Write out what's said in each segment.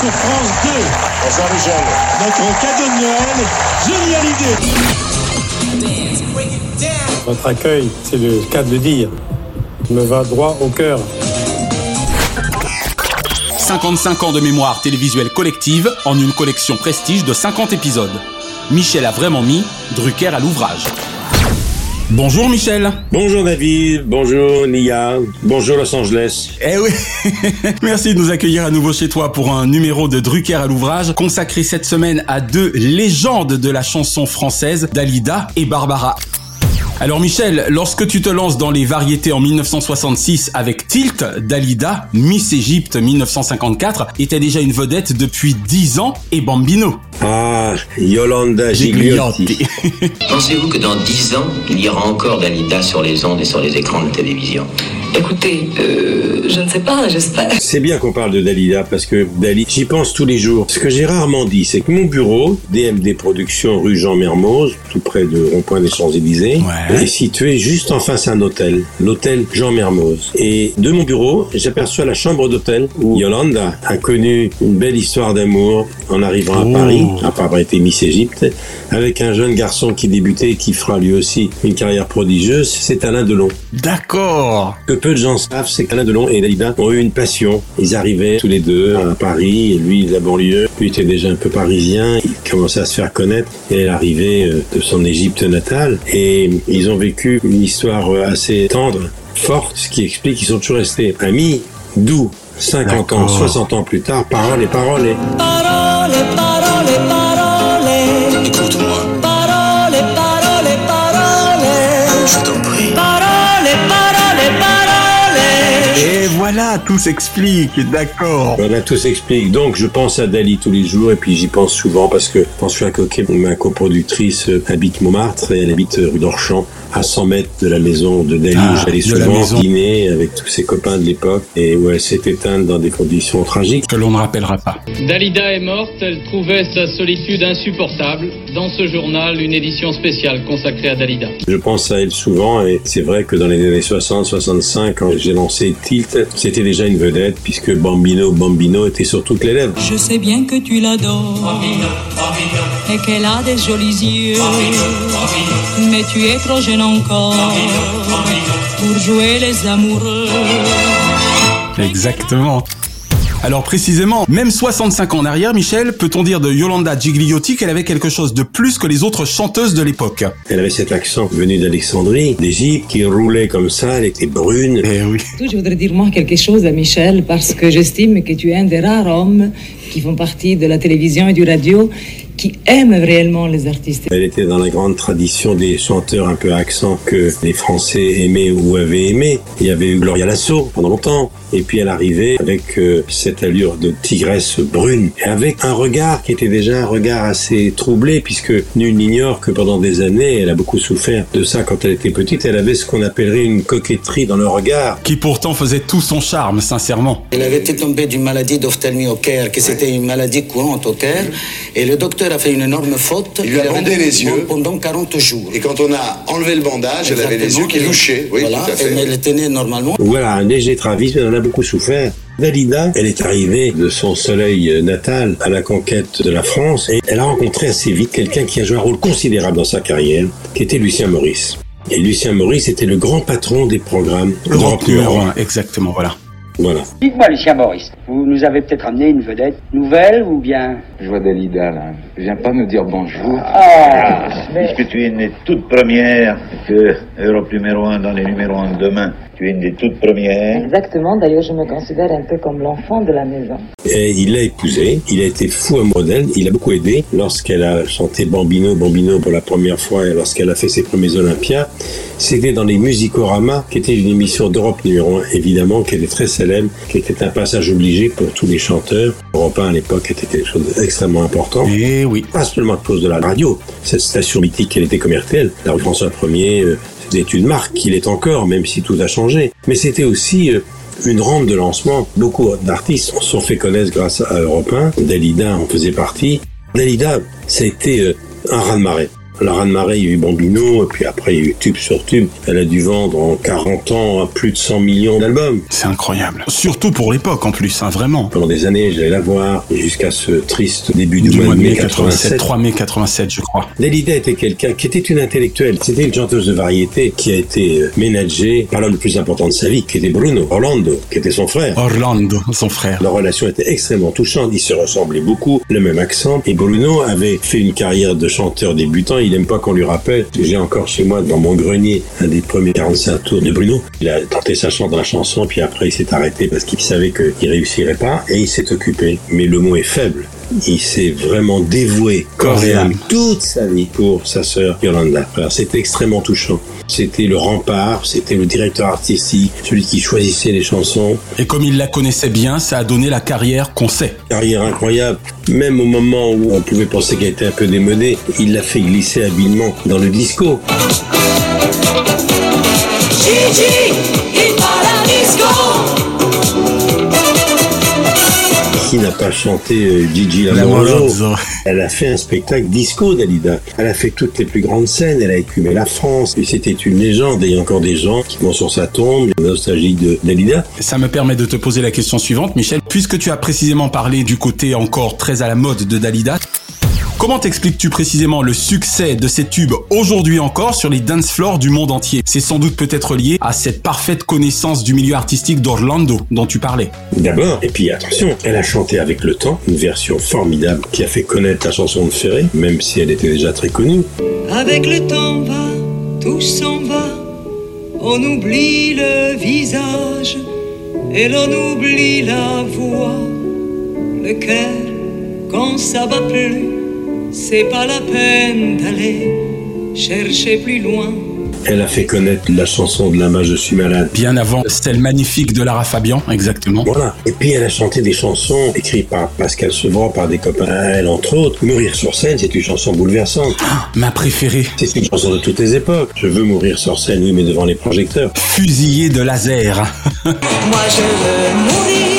sur France 2. Bonsoir Michel. Notre cadeau de Noël, génial idée. Votre accueil, c'est le cas de le dire, me va droit au cœur. 55 ans de mémoire télévisuelle collective en une collection prestige de 50 épisodes. Michel a vraiment mis Drucker à l'ouvrage. Bonjour Michel. Bonjour David, bonjour Nia, bonjour Los Angeles. Eh oui, merci de nous accueillir à nouveau chez toi pour un numéro de Drucker à l'ouvrage consacré cette semaine à deux légendes de la chanson française, Dalida et Barbara. Alors Michel, lorsque tu te lances dans les variétés en 1966 avec Tilt, Dalida, Miss Égypte 1954 était déjà une vedette depuis 10 ans et Bambino. Ah, Yolanda Gigliotti. Pensez-vous que dans 10 ans, il y aura encore Dalida sur les ondes et sur les écrans de télévision? Écoutez, euh, je ne sais pas, j'espère. C'est bien qu'on parle de Dalida parce que Dali, j'y pense tous les jours. Ce que j'ai rarement dit, c'est que mon bureau, DMD Productions rue Jean Mermoz, tout près de rond-point des Champs-Élysées, est situé juste en face à un hôtel, l'hôtel Jean Mermoz. Et de mon bureau, j'aperçois la chambre d'hôtel où Yolanda a connu une belle histoire d'amour en arrivant à Paris, après avoir été Miss Égypte, avec un jeune garçon qui débutait et qui fera lui aussi une carrière prodigieuse, c'est Alain Delon. D'accord. Que peu de gens savent, c'est qu'Alain Delon et Dalida ont eu une passion. Ils arrivaient tous les deux à Paris, et lui de la banlieue. Lui était déjà un peu parisien, il commençait à se faire connaître, et elle arrivait euh, de son Égypte natale. Et ils ont vécu une histoire euh, assez tendre, forte, ce qui explique qu'ils sont toujours restés amis, doux. 50 ans, 60 ans plus tard, parole et parole et... Parole, parole, Tout s'explique, d'accord. Voilà, tout s'explique. Donc, je pense à Dali tous les jours et puis j'y pense souvent parce que François Coquet, ma coproductrice, euh, habite Montmartre et elle habite rue d'Orchamps, à 100 mètres de la maison de Dali Ah, où j'allais de la souvent dîner avec tous ses copains de l'époque et où elle s'est éteinte dans des conditions tragiques. Que l'on ne rappellera pas. Dalida est morte, elle trouvait sa solitude insupportable. Dans ce journal, une édition spéciale consacrée à Dalida. Je pense à elle souvent et c'est vrai que dans les années 60-65, quand j'ai lancé Tilt, c'était déjà une vedette puisque Bambino Bambino était sur toutes les lèvres. Je sais bien que tu l'adores et qu'elle a des jolis yeux, mais tu es trop jeune encore pour jouer les amoureux. Exactement. Alors précisément, même 65 ans en arrière, Michel, peut-on dire de Yolanda Gigliotti qu'elle avait quelque chose de plus que les autres chanteuses de l'époque? Elle avait cet accent venu d'Alexandrie, d'Égypte, qui roulait comme ça, elle était brune. Eh oui. Je voudrais dire moi quelque chose à Michel parce que j'estime que tu es un des rares hommes qui font partie de la télévision et du radio qui aiment réellement les artistes. Elle était dans la grande tradition des chanteurs un peu à accent que les Français aimaient ou avaient aimé. Il y avait eu Gloria Lasso pendant longtemps. Et puis elle arrivait avec euh, cette allure de tigresse brune, et avec un regard qui était déjà un regard assez troublé, puisque nul n'ignore que pendant des années, elle a beaucoup souffert de ça quand elle était petite. Elle avait ce qu'on appellerait une coquetterie dans le regard. Qui pourtant faisait tout son charme, sincèrement. Elle avait été tombée d'une maladie d'ophtalmie au Caire, que c'était une maladie courante au Caire, et le docteur a fait une énorme faute. Il lui a bandé les yeux. Pendant 40 jours. Et quand on a enlevé le bandage, elle avait les yeux qui louchaient. Oui, voilà, tout à fait. mais elle tenait normalement. Voilà, un léger travisme, elle en a beaucoup souffert. Dalida, elle est arrivée de son soleil natal à la conquête de la France et elle a rencontré assez vite quelqu'un qui a joué un rôle considérable dans sa carrière, qui était Lucien Maurice. Et Lucien Maurice était le grand patron des programmes Europe Europe numéro numéro un. 1, exactement, voilà. Voilà. Dites-moi, Lucien Maurice, Vous nous avez peut-être amené une vedette nouvelle ou bien Je vois Dalida là. Viens pas me dire bonjour. Ah, Puisque tu es une des toutes premières que Europe numéro 1 dans les numéros 1 de demain, tu es une des toutes premières. Exactement, d'ailleurs je me considère un peu comme l'enfant de la maison. Et il l'a épousée, il a été fou amoureux d'elle, il a beaucoup aidé lorsqu'elle a chanté Bambino, Bambino pour la première fois et lorsqu'elle a fait ses premiers Olympias. C'était dans les Musicorama, qui était une émission d'Europe numéro 1, évidemment, qui était très célèbre, qui était un passage obligé pour tous les chanteurs. Europe 1 à l'époque était quelque chose d'extrêmement important. Et oui. Pas seulement à cause de la radio, cette station mythique, elle était commerciale. La rue François 1er, euh, c'était une marque qu'il est encore, même si tout a changé. Mais c'était aussi euh, une rampe de lancement. Beaucoup d'artistes se sont fait connaître grâce à Europe 1. Dalida en faisait partie. Dalida, ça a été euh, un raz-de-marée. La raz-de-marée, il y a eu Bambino, et puis après, il y a eu tube sur tube. Elle a dû vendre en 40 ans plus de 100 millions d'albums. C'est incroyable. Surtout pour l'époque en plus, hein, vraiment. Pendant des années, j'allais la voir, jusqu'à ce triste début du, Du mois de mai 87, 87. 3 mai 87, je crois. Dalida était quelqu'un qui était une intellectuelle. C'était une chanteuse de variété qui a été euh, ménagée par l'homme le plus important de sa vie, qui était Bruno Orlando, qui était son frère. Orlando, son frère. Leur relation était extrêmement touchante. Ils se ressemblaient beaucoup, le même accent. Et Bruno avait fait une carrière de chanteur débutant. Il aime pas qu'on lui rappelle. J'ai encore chez moi, dans mon grenier, un des premiers 45 tours de Bruno. Il a tenté sa chance dans la chanson, puis après il s'est arrêté parce qu'il savait qu'il réussirait pas. Et il s'est occupé. Mais le mot est faible. Il s'est vraiment dévoué corps et âme toute sa vie pour sa sœur Yolanda. Alors, C'était extrêmement touchant. C'était le rempart, c'était le directeur artistique, celui qui choisissait les chansons. Et comme il la connaissait bien, ça a donné la carrière qu'on sait. Carrière incroyable. Même au moment où on pouvait penser qu'elle était un peu démodée, il l'a fait glisser habilement dans le disco. Gigi, il paradisco. Qui n'a pas chanté euh, Gigi Elle a fait un spectacle disco, Dalida. Elle a fait toutes les plus grandes scènes. Elle a écumé la France. Et c'était une légende. Et il y a encore des gens qui vont sur sa tombe, nostalgiques de Dalida. Ça me permet de te poser la question suivante, Michel. Puisque tu as précisément parlé du côté encore très à la mode de Dalida, comment t'expliques-tu précisément le succès de ces tubes aujourd'hui encore sur les dance floors du monde entier? C'est sans doute peut-être lié à cette parfaite connaissance du milieu artistique d'Orlando dont tu parlais. D'abord, et puis attention, elle a chanté avec le temps, une version formidable qui a fait connaître la chanson de Ferré, même si elle était déjà très connue. Avec le temps va, tout s'en va. On oublie le visage et l'on oublie la voix. Le cœur, quand ça bat plus, c'est pas la peine d'aller chercher plus loin. Elle a fait connaître la chanson de la mage Je suis malade. Bien avant celle magnifique de Lara Fabian, exactement. Voilà. Et puis elle a chanté des chansons écrites par Pascal Sevran, par des copains à elle, entre autres. Mourir sur scène, c'est une chanson bouleversante. Ma préférée. C'est une chanson de toutes les époques. Je veux mourir sur scène, oui, mais devant les projecteurs. Fusillé de laser. Moi je veux mourir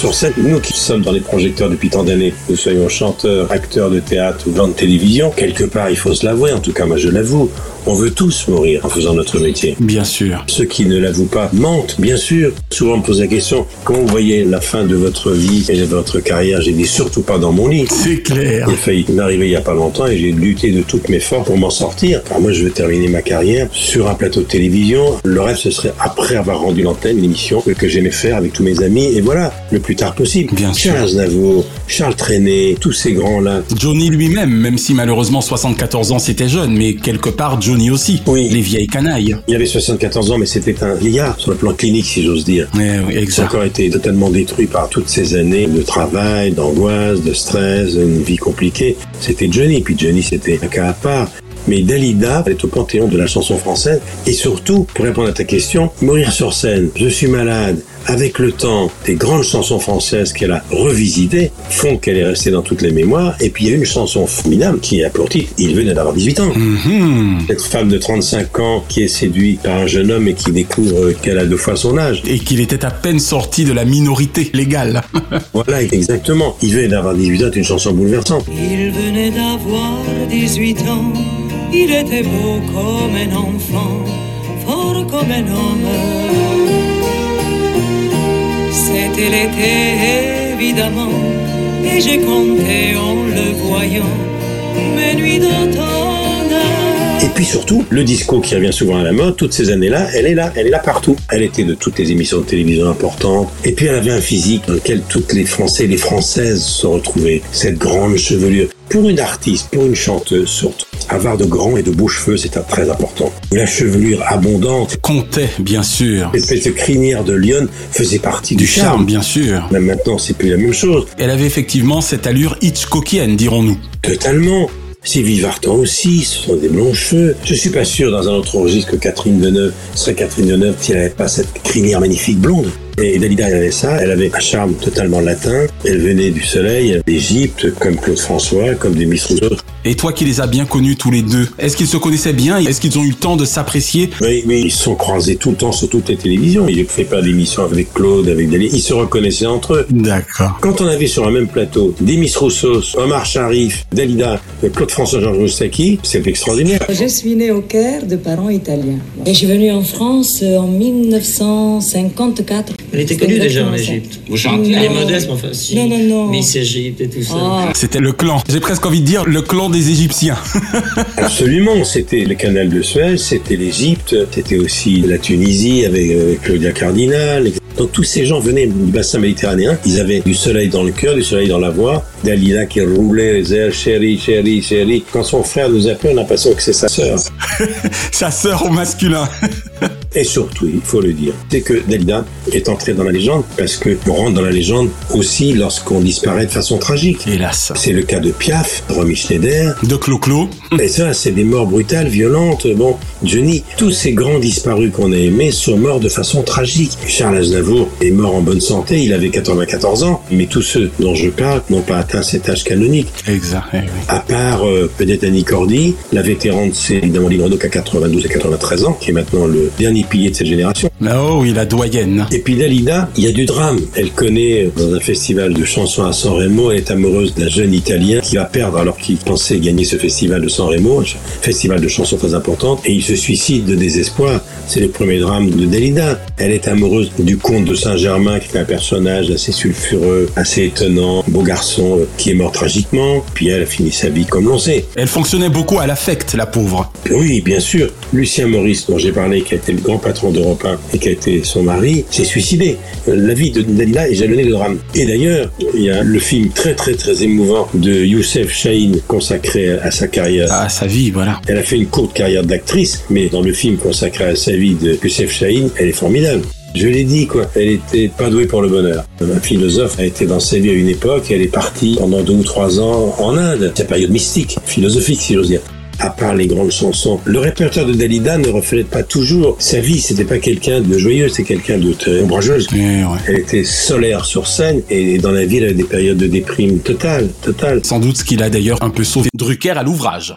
sur scène. Nous qui sommes dans les projecteurs depuis tant d'années, nous soyons chanteurs, acteurs de théâtre ou gens de télévision, quelque part il faut se l'avouer, en tout cas moi je l'avoue, on veut tous mourir en faisant notre métier. Bien sûr. Ceux qui ne l'avouent pas mentent, bien sûr. Souvent on me pose la question, comment vous voyez la fin de votre vie et de votre carrière? J'ai dit surtout pas dans mon lit. C'est clair. A failli m'arriver il y a pas longtemps et j'ai lutté de toutes mes forces pour m'en sortir. Car moi je veux terminer ma carrière sur un plateau de télévision. Le rêve ce serait après avoir rendu l'antenne, l'émission que j'aimais faire avec tous mes amis et voilà, le plus tard possible. Bien sûr. Charles Aznavour, Charles Trenet, tous ces grands-là. Johnny lui-même, même si malheureusement 74 ans c'était jeune, mais quelque part Johnny aussi. Oui. Les vieilles canailles. Il avait 74 ans, mais c'était un vieillard sur le plan clinique, si j'ose dire. Eh oui, exact. encore été totalement détruit par toutes ces années de travail, d'angoisse, de stress, une vie compliquée. C'était Johnny, puis Johnny c'était un cas à part. Mais Dalida est au panthéon de la chanson française. Et surtout, pour répondre à ta question, Mourir sur scène, Je suis malade, avec le temps, des grandes chansons françaises qu'elle a revisitées font qu'elle est restée dans toutes les mémoires. Et puis il y a une chanson formidable qui a pour titre Il venait d'avoir 18 ans. Mhm. Cette femme de 35 ans qui est séduite par un jeune homme et qui découvre qu'elle a deux fois son âge. Et qu'il était à peine sorti de la minorité légale. Voilà, exactement. Il venait d'avoir 18 ans, une chanson bouleversante. Il venait d'avoir 18 ans, il était beau comme un enfant, fort comme un homme. Et puis surtout, le disco qui revient souvent à la mode, toutes ces années-là, elle est là, elle est là partout. Elle était de toutes les émissions de télévision importantes. Et puis elle avait un physique dans lequel toutes les Français et les Françaises se retrouvaient. Cette grande chevelure. Pour une artiste, pour une chanteuse surtout, avoir de grands et de beaux cheveux, c'est très important. La chevelure abondante. Comptait, bien sûr. Cette crinière de lionne faisait partie du, Du charme, bien sûr. Mais maintenant, c'est plus la même chose. Elle avait effectivement cette allure Hitchcockienne, dirons-nous. Totalement. Sylvie Vartan aussi, ce sont des blonds cheveux. Je suis pas sûr dans un autre registre que Catherine Deneuve serait Catherine Deneuve si elle n'avait pas cette crinière magnifique blonde. Et Dalida elle avait ça, elle avait un charme totalement latin. Elle venait du soleil, d'Égypte, comme Claude François, comme des Miss. Et toi qui les as bien connus tous les deux, est-ce qu'ils se connaissaient bien? Est-ce qu'ils ont eu le temps de s'apprécier? Oui, mais ils se sont croisés tout le temps sur toutes les télévisions. Ils ne fait pas d'émission avec Claude, avec Dalida. Ils se reconnaissaient entre eux. D'accord. Quand on avait sur un même plateau des Miss Rousseau, Omar Sharif, Dalida, Claude François, Georges Moussaki, c'est extraordinaire. Je suis née au Caire de parents italiens. Et je suis venue en France en 1954. Elle était connue déjà en Égypte. Vous chantez Elle est modeste, mais enfin, si. Non, non, non. Miss Égypte et tout ça. Ah. C'était le clan. J'ai presque envie de dire le clan des Égyptiens. Absolument, c'était le canal de Suez, c'était l'Égypte, c'était aussi la Tunisie avec, euh, Claudia Cardinal. Donc tous ces gens venaient du bassin méditerranéen, ils avaient du soleil dans le cœur, du soleil dans la voix, Dalila qui roulait les airs, chérie, chérie, chérie. Quand son frère nous appelait, on a l'impression que c'est sa sœur. Sa sœur au masculin. Et surtout, il faut le dire, c'est que Dalida est entrée dans la légende parce que on rentre dans la légende aussi lorsqu'on disparaît de façon tragique. Hélas. C'est le cas de Piaf, Romy Schneider. De Clo-Clo. Et ça, c'est des morts brutales, violentes. Bon, Johnny, tous ces grands disparus qu'on a aimés sont morts de façon tragique. Charles Aznavour est mort en bonne santé, il avait 94 ans, mais tous ceux dont je parle n'ont pas atteint cet âge canonique. Exact. eh oui. À part euh, peut-être Annie Cordy, la vétérante, c'est évidemment qui a 92 et 93 ans, qui est maintenant le dernier pilier de cette génération. Oh oui, la doyenne. Et puis Dalida, il y a du drame. Elle connaît euh, dans un festival de chansons à San Remo, elle est amoureuse d'un jeune Italien qui va perdre alors qu'il pensait gagner ce festival de San Remo, un festival de chansons très importante, et il se suicide de désespoir. C'est le premier drame de Dalida. Elle est amoureuse du comte de Saint-Germain, qui est un personnage assez sulfureux, assez étonnant, beau garçon, euh, qui est mort tragiquement, puis elle a fini sa vie comme l'on sait. Elle fonctionnait beaucoup à l'affect, la pauvre. Oui, bien sûr. Lucien Maurice, dont j'ai parlé, qui a été le grand patron d'Europe 1 et qui a été son mari, s'est suicidé. Euh, La vie de Dalila est jalonnée de drame. Et d'ailleurs, il y a le film très très très émouvant de Youssef Chahine consacré à sa carrière. À sa vie, voilà. Elle a fait une courte carrière d'actrice, mais dans le film consacré à sa vie de Youssef Chahine, elle est formidable. Je l'ai dit, quoi. Elle était pas douée pour le bonheur. Un philosophe a été dans sa vie à une époque et elle est partie pendant deux ou trois ans en Inde. C'est une période mystique, philosophique, si j'ose dire. À part les grandes chansons, le répertoire de Dalida ne reflète pas toujours sa vie. C'était pas quelqu'un de joyeux, c'est quelqu'un de très ombrageuse. Elle était solaire sur scène et dans la vie, elle avait des périodes de déprime totale, totale. Sans doute ce qu'il a d'ailleurs un peu sauvé Drucker à l'ouvrage.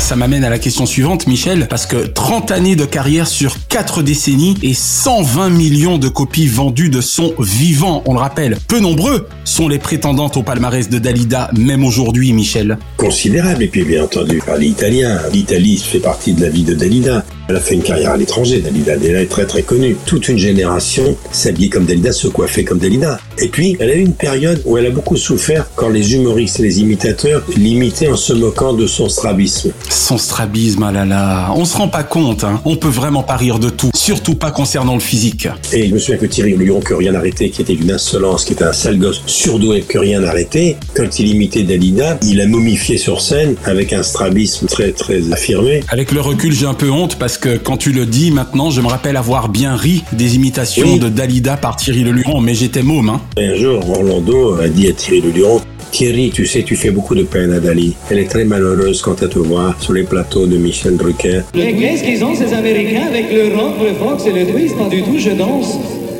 Ça m'amène à la question suivante, Michel, parce que 30 années de carrière sur 4 décennies et 120 millions de copies vendues de son vivant, on le rappelle. Peu nombreux sont les prétendantes au palmarès de Dalida, même aujourd'hui, Michel. Considérable, et puis bien entendu par l'italien. L'Italie fait partie de la vie de Dalida. Elle a fait une carrière à l'étranger, Dalida. Dalida est très très connue. Toute une génération s'habillait comme Dalida, se coiffait comme Dalida. Et puis, elle a eu une période où elle a beaucoup souffert quand les humoristes et les imitateurs l'imitaient en se moquant de son strabisme. Son strabisme, ah là là, on se rend pas compte, hein. on peut vraiment pas rire de tout, surtout pas concernant le physique. Et je me souviens que Thierry Luron, que rien arrêté, qui était d'une insolence, qui était un sale gosse surdoué, que rien arrêté, quand il imitait Dalida, il a momifié sur scène avec un strabisme très très affirmé. Avec le recul, j'ai un peu honte parce que quand tu le dis maintenant, je me rappelle avoir bien ri des imitations Oui. de Dalida par Thierry Leluron, mais j'étais môme, hein. Un jour, Orlando a dit à Thierry Luron, Thierry, tu sais, tu fais beaucoup de peine à Dali. Elle est très malheureuse quand elle te voit sur les plateaux de Michel Drucker. Et qu'est-ce qu'ils ont ces Américains avec le rock, le fox et le twist Pas du tout, je danse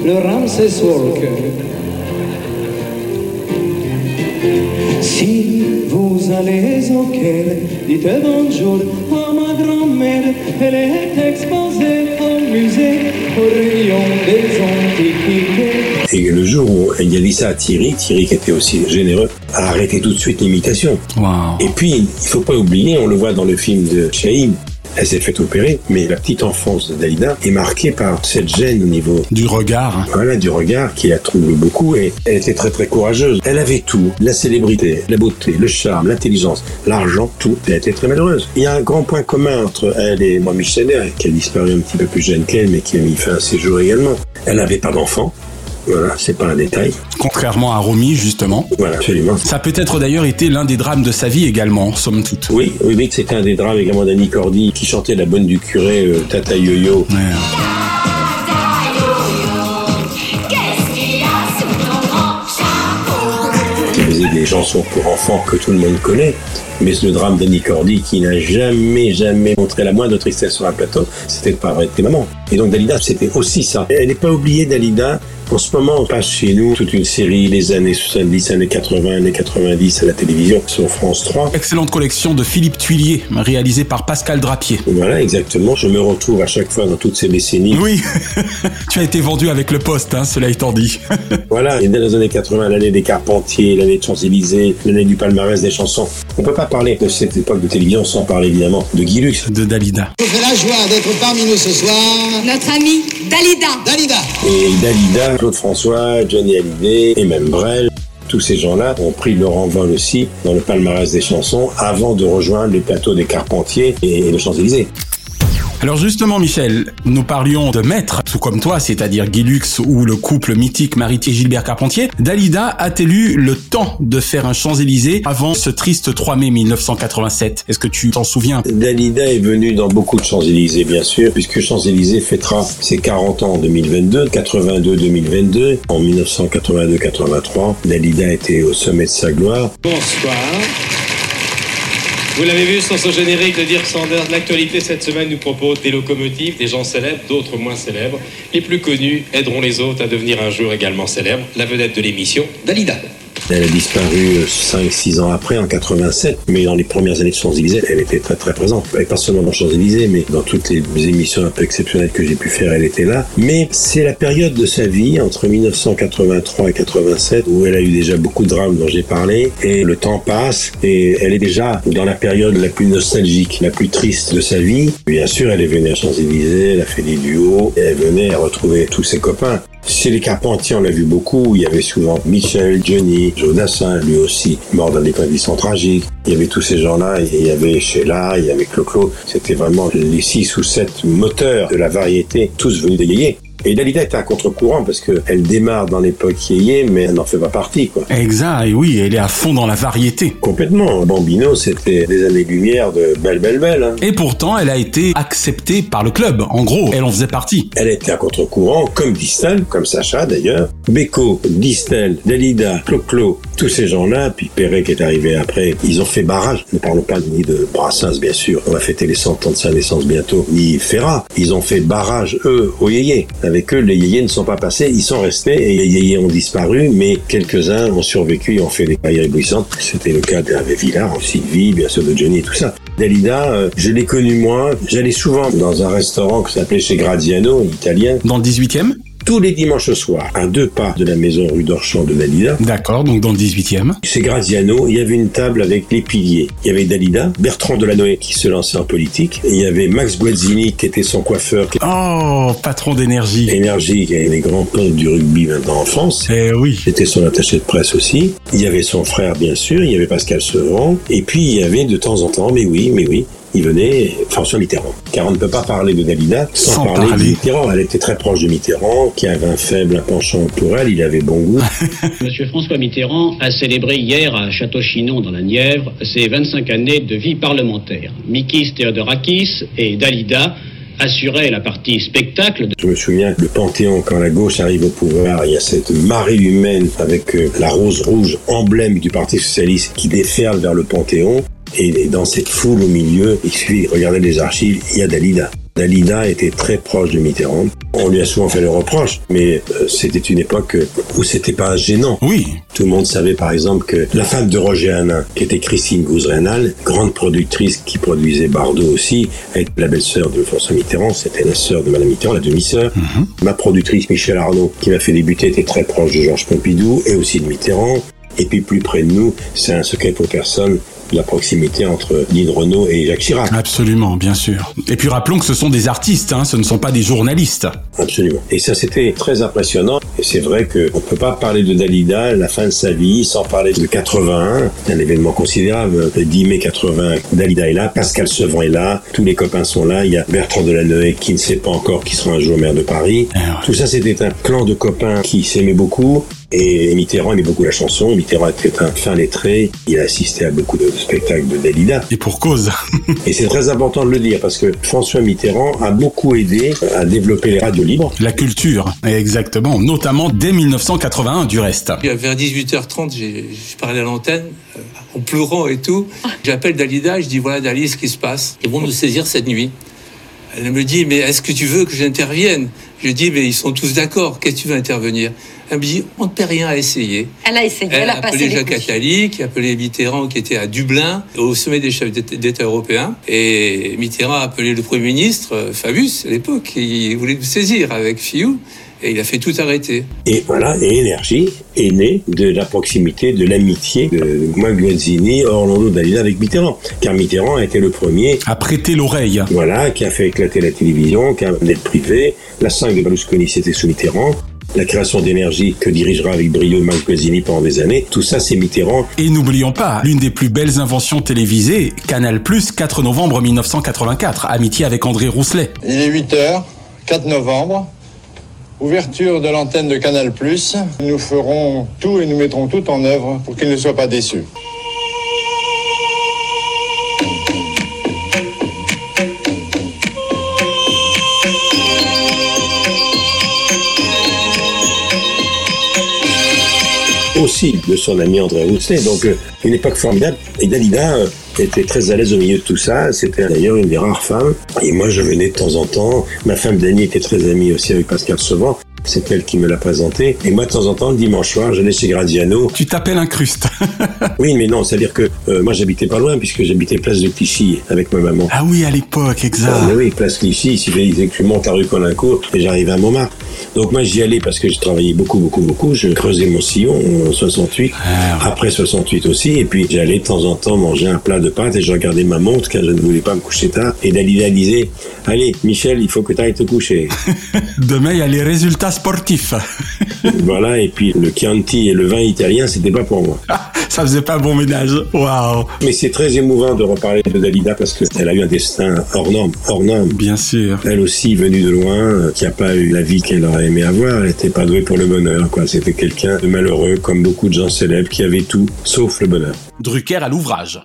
le Ramses Walk. Si vous allez au Caire, dites bonjour à ma grand-mère. Elle est exposée au musée au rayon des antiquités. Et le jour où elle a dit ça à Thierry, Thierry qui était aussi généreux, a arrêté tout de suite l'imitation. Et puis, il faut pas oublier, on le voit dans le film de Shaheen, Elle s'est fait opérer, mais la petite enfance de Dalida est marquée par cette gêne au niveau du regard. Hein. Voilà, du regard qui la trouble beaucoup et elle était très très courageuse. Elle avait tout, la célébrité, la beauté, le charme, l'intelligence, l'argent, tout. Elle était très malheureuse. Il y a un grand point commun entre elle et moi, Michel, qui a disparu un petit peu plus jeune qu'elle, mais qui a mis fin à ses jours également. Elle n'avait pas d'enfant. Voilà, c'est pas un détail. Contrairement à Romy, justement. Voilà, absolument. Ça a peut-être d'ailleurs été l'un des drames de sa vie également, somme toute. Oui, oui, oui, c'était un des drames également d'Annie Cordy qui chantait la bonne du curé euh, Tata Yo-Yo. Ouais. Qui faisait des chansons pour enfants que tout le monde connaît. Mais le drame d'Annie Cordy qui n'a jamais, jamais montré la moindre tristesse sur un plateau, c'était de pas avoir été maman. Et donc Dalida, c'était aussi ça. Elle n'est pas oubliée, Dalida. En ce moment, on passe chez nous toute une série, les années 70, années 80, années 90 à la télévision sur France 3. Excellente collection de Philippe Tuillier, réalisée par Pascal Drapier. Voilà, exactement. Je me retrouve à chaque fois dans toutes ces décennies. Oui, tu as été vendu avec le poste, hein, cela étant dit. voilà, et dès les années 80, l'année des Carpentiers, l'année de Champs-Élysées, l'année du palmarès des chansons. On peut pas parler de cette époque de télévision sans parler évidemment de Guy Lux. De Dalida. Je fais la joie d'être parmi nous ce soir. Notre ami Dalida. Dalida. Et Dalida, Claude François, Johnny Hallyday et même Brel. Tous ces gens-là ont pris leur envol aussi dans le palmarès des chansons avant de rejoindre les plateaux des Carpentiers et les Champs-Élysées. Alors justement, Michel, nous parlions de maîtres, tout comme toi, c'est-à-dire Guy Lux ou le couple mythique Maritier-Gilbert Carpentier. Dalida a-t-elle eu le temps de faire un Champs-Élysées avant ce triste 3 mai 1987 Est-ce que tu t'en souviens? Dalida est venue dans beaucoup de Champs-Élysées, bien sûr, puisque Champs-Élysées fêtera ses 40 ans en 2022, 82-2022. En 1982-83, Dalida était au sommet de sa gloire. Bonsoir. Vous l'avez vu sur ce générique de Dirk Sanders, l'actualité cette semaine nous propose des locomotives, des gens célèbres, d'autres moins célèbres. Les plus connus aideront les autres à devenir un jour également célèbres. La vedette de l'émission, Dalida. Elle a disparu 5-6 ans après, en 87, mais dans les premières années de Champs-Élysées, elle était très très présente. Et pas seulement dans Champs-Élysées, mais dans toutes les émissions un peu exceptionnelles que j'ai pu faire, elle était là. Mais c'est la période de sa vie, entre 1983 et 87, où elle a eu déjà beaucoup de drames dont j'ai parlé, et le temps passe, et elle est déjà dans la période la plus nostalgique, la plus triste de sa vie. Bien sûr, elle est venue à Champs-Élysées, elle a fait des duos, et elle venait retrouver tous ses copains. Chez les Carpentiers, on l'a vu beaucoup. Il y avait souvent Michel, Johnny, Jodassin, lui aussi, mort dans des conditions tragiques. Il y avait tous ces gens-là. Il y avait Sheila, il y avait Clo-Clo. C'était vraiment les six ou sept moteurs de la variété, tous venus Yéyé. Et Dalida était à contre-courant parce qu'elle démarre dans l'époque yéyé, mais elle n'en fait pas partie, quoi. Exact, et oui, elle est à fond dans la variété. Complètement. Bambino, c'était des années-lumière de belle, belle, belle. Hein. Et pourtant, elle a été acceptée par le club. En gros, elle en faisait partie. Elle était à contre-courant, comme Distel, comme Sacha d'ailleurs. Beko, Distel, Dalida, Clo-Clo, tous ces gens-là, puis Perret qui est arrivé après, ils ont fait barrage. Ne parlons pas ni de Brassens, bien sûr. On va fêter les 100 ans de sa naissance bientôt. Ni Ferrat. Ils ont fait barrage, eux, au yéyé. Avec eux, les yéyés ne sont pas passés, ils sont restés et les yéyés ont disparu, mais quelques-uns ont survécu et ont fait des carrières éblouissantes. C'était le cas d'Hervé Villard, Sylvie, bien sûr de Johnny et tout ça. Dalida, euh, je l'ai connu moi. J'allais souvent dans un restaurant qui s'appelait chez Graziano, italien. Dans le 18e tous les dimanches soirs, à deux pas de la maison rue d'Orchamps de Dalida. D'accord, donc dans le 18e. Chez Graziano, il y avait une table avec les piliers. Il y avait Dalida, Bertrand Delanoë qui se lançait en politique, et il y avait Max Guazzini qui était son coiffeur. Oh, patron d'énergie. Énergie, qui est les grands ponts du rugby maintenant en France. Eh oui. C'était son attaché de presse aussi. Il y avait son frère, bien sûr, il y avait Pascal Sevran, et puis il y avait de temps en temps, mais oui, mais oui, il venait François Mitterrand. Car on ne peut pas parler de Dalida sans, Sans parler, parler. de Mitterrand. Elle était très proche de Mitterrand, qui avait un faible penchant pour elle, il avait bon goût. Monsieur François Mitterrand a célébré hier à Château-Chinon dans la Nièvre ses 25 années de vie parlementaire. Mikis Theodorakis et Dalida assuraient la partie spectacle de Je me souviens, le Panthéon, quand la gauche arrive au pouvoir, il y a cette marée humaine avec euh, la rose rouge, emblème du Parti Socialiste, qui déferle vers le Panthéon. Et dans cette foule au milieu, il suffit de regarder les archives, il y a Dalida. Dalida était très proche de Mitterrand. On lui a souvent fait le reproche, mais euh, c'était une époque où c'était pas gênant. Oui. Tout le monde savait par exemple que la femme de Roger Hanin, qui était Christine Gouze-Rénal, grande productrice qui produisait Bardot aussi, avec la belle-sœur de François Mitterrand, c'était la sœur de Madame Mitterrand, la demi-sœur. Ma productrice Michel Arnaud, qui m'a fait débuter, était très proche de Georges Pompidou et aussi de Mitterrand. Et puis plus près de nous, c'est un secret pour personne, la proximité entre Lynn Renault et Jacques Chirac. Absolument, bien sûr. Et puis rappelons que ce sont des artistes, hein, ce ne sont pas des journalistes. Absolument. Et ça, c'était très impressionnant. Et c'est vrai qu'on ne peut pas parler de Dalida, la fin de sa vie, sans parler de 81, un événement considérable. Le 10 mai 80, Dalida est là, Pascal Sevran est là, tous les copains sont là. Il y a Bertrand Delanoë qui ne sait pas encore qui sera un jour maire de Paris. Tout ça, c'était un clan de copains qui s'aimaient beaucoup. Et Mitterrand aimait beaucoup la chanson. Mitterrand était un fin lettré. Il a assisté à beaucoup de spectacles de Dalida. Et pour cause. et c'est très important de le dire parce que François Mitterrand a beaucoup aidé à développer les radios libres. La culture, exactement. Notamment dès 1981 du reste. Vers 18h30, j'ai parlé à l'antenne euh, en pleurant et tout. J'appelle Dalida je dis voilà Dali, ce qui se passe. Ils vont nous saisir cette nuit. Elle me dit mais est-ce que tu veux que j'intervienne? Je dis mais ils sont tous d'accord. Qu'est-ce que tu veux intervenir? Elle me dit on ne perd rien à essayer. Elle a essayé. Elle, Elle a a passé appelé Jacques. Attali, qui a appelé Mitterrand, qui était à Dublin, au sommet des chefs d'État européens. Et Mitterrand a appelé le Premier ministre, euh, Fabius, à l'époque, qui voulait nous saisir avec Fiou. Et il a fait tout arrêter. Et voilà, et Énergie est née de la proximité, de l'amitié de Guazzini, Orlando Dalida avec Mitterrand. Car Mitterrand a été le premier à prêter l'oreille. Voilà, qui a fait éclater la télévision, qui a amené le privé. La 5 de Berlusconi, c'était sous Mitterrand. La création d'énergie que dirigera avec brio Marc Guazzini pendant des années, tout ça c'est Mitterrand. Et n'oublions pas, l'une des plus belles inventions télévisées, Canal+, 4 novembre 1984, amitié avec André Rousselet. Il est 8 heures, 4 novembre. Ouverture de l'antenne de Canal+. Nous ferons tout et nous mettrons tout en œuvre pour qu'il ne soit pas déçu. De son ami André Rousselet. Donc euh, une époque formidable. Et Dalida euh, était très à l'aise au milieu de tout ça. C'était d'ailleurs une des rares femmes. Et moi, je venais de temps en temps. Ma femme Dany était très amie aussi avec Pascal Sevran. C'est elle qui me l'a présenté. Et moi, de temps en temps, le dimanche soir, j'allais chez Graziano. Tu t'appelles Incruste. oui, mais non, c'est-à-dire que euh, moi, j'habitais pas loin, puisque j'habitais place de Clichy avec ma maman. Ah oui, à l'époque, exact. Ah, mais oui, place Clichy, il suffisait que tu montes la rue Colincourt et j'arrivais à Montmartre. Donc moi, j'y allais parce que je travaillais beaucoup, beaucoup, beaucoup. Je creusais mon sillon en 68, après 68 aussi. Et puis, j'allais de temps en temps manger un plat de pâtes et je regardais ma montre car je ne voulais pas me coucher tard. Et Dalida disait, allez, Michel, il faut que tu ailles te coucher. Demain, il y a les résultats sportifs. voilà, et puis le Chianti et le vin italien, c'était pas pour moi. Ça faisait pas bon ménage. Waouh. Mais c'est très émouvant de reparler de Dalida parce qu'elle a eu un destin hors norme, hors norme. Bien sûr. Elle aussi, venue de loin, euh, qui a pas eu la vie qu'elle aurait aimé avoir. Elle n'était pas douée pour le bonheur, quoi. C'était quelqu'un de malheureux, comme beaucoup de gens célèbres, qui avait tout, sauf le bonheur. Drucker à l'ouvrage.